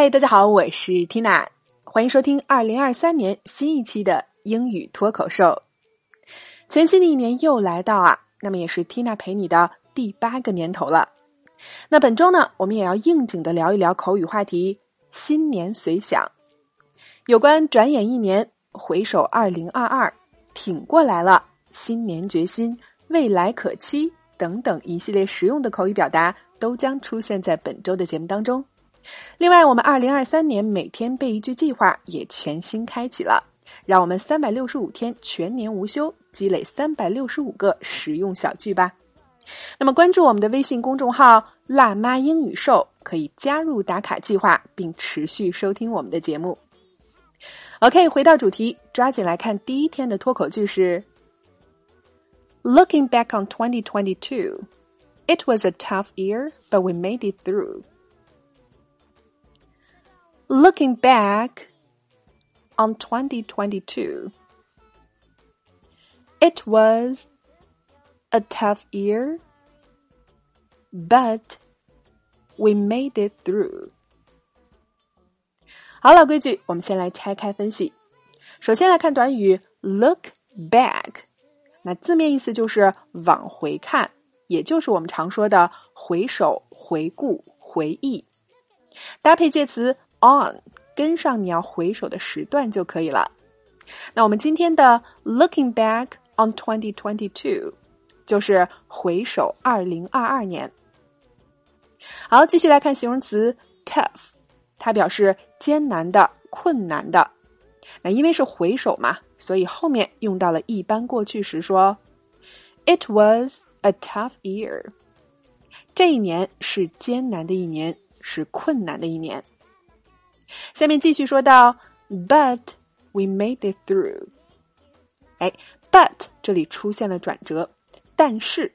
嗨，大家好，我是 Tina，欢迎收听二零二三年新一期的英语脱口秀。全新的一年又来到啊，那么也是 Tina 陪你的第八个年头了。那本周呢，我们也要应景的聊一聊口语话题“新年随想”，有关转眼一年、回首二零二二、挺过来了、新年决心、未来可期等等一系列实用的口语表达，都将出现在本周的节目当中。另外，我们二零二三年每天背一句计划也全新开启了，让我们三百六十五天全年无休，积累三百六十五个实用小句吧。那么，关注我们的微信公众号“辣妈英语秀”，可以加入打卡计划，并持续收听我们的节目。OK，回到主题，抓紧来看第一天的脱口句是：Looking back on 2022, it was a tough year, but we made it through. Looking back on 2022, it was a tough year, but we made it through. 好，老规矩，我们先来拆开分析。首先来看短语 look back，那字面意思就是往回看，也就是我们常说的回首、回顾、回忆。搭配介词 on 跟上你要回首的时段就可以了。那我们今天的 looking back on 2022就是回首二零二二年。好，继续来看形容词 tough，它表示艰难的、困难的。那因为是回首嘛，所以后面用到了一般过去时说，It was a tough year。这一年是艰难的一年，是困难的一年。下面继续说到，But we made it through。哎，But 这里出现了转折，但是，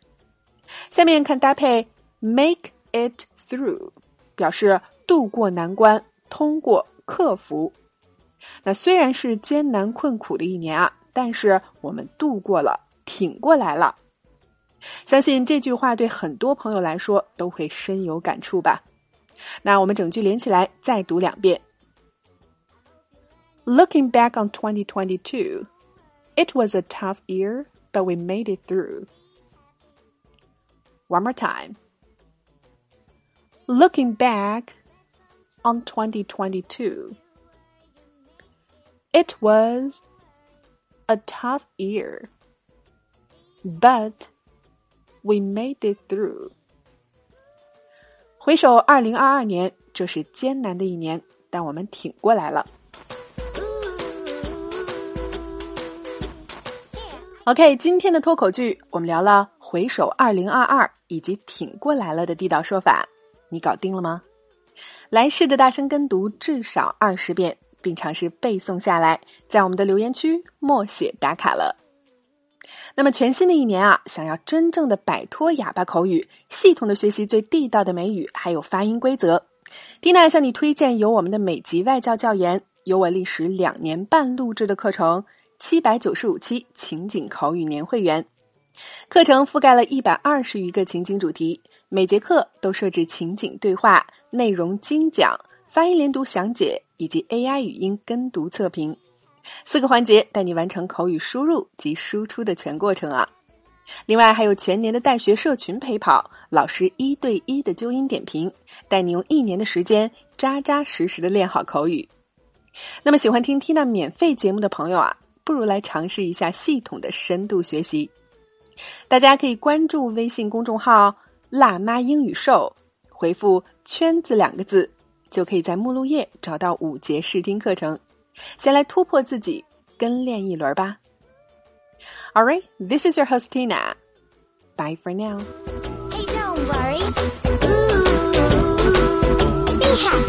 下面看搭配 make it through，表示度过难关，通过克服。那虽然是艰难困苦的一年啊，但是我们度过了，挺过来了。相信这句话对很多朋友来说都会深有感触吧。那我们整句连起来再读两遍。Looking back on 2022, it was a tough year, but we made it through. One more time. Looking back on 2022, it was a tough year, but we made it through. 回首二零二二年，这是艰难的一年，但我们挺过来了。OK，今天的脱口剧我们聊了回首二零二二以及挺过来了的地道说法，你搞定了吗？来试着大声跟读至少二十遍，并尝试背诵下来，在我们的留言区默写打卡了。那么全新的一年啊，想要真正的摆脱哑巴口语，系统的学习最地道的美语还有发音规则，蒂娜向你推荐由我们的美籍外教教研，有我历时两年半录制的课程。七百九十五期情景口语年会员课程覆盖了一百二十余个情景主题，每节课都设置情景对话、内容精讲、发音连读详解以及 AI 语音跟读测评四个环节，带你完成口语输入及输出的全过程啊！另外还有全年的带学社群陪跑，老师一对一的纠音点评，带你用一年的时间扎扎实实的练好口语。那么喜欢听 Tina 免费节目的朋友啊！不如来尝试一下系统的深度学习。大家可以关注微信公众号“辣妈英语秀”，回复“圈子”两个字，就可以在目录页找到五节试听课程，先来突破自己，跟练一轮吧。All right, this is your host Tina. Bye for now. Hey, don't worry. Ooh, be happy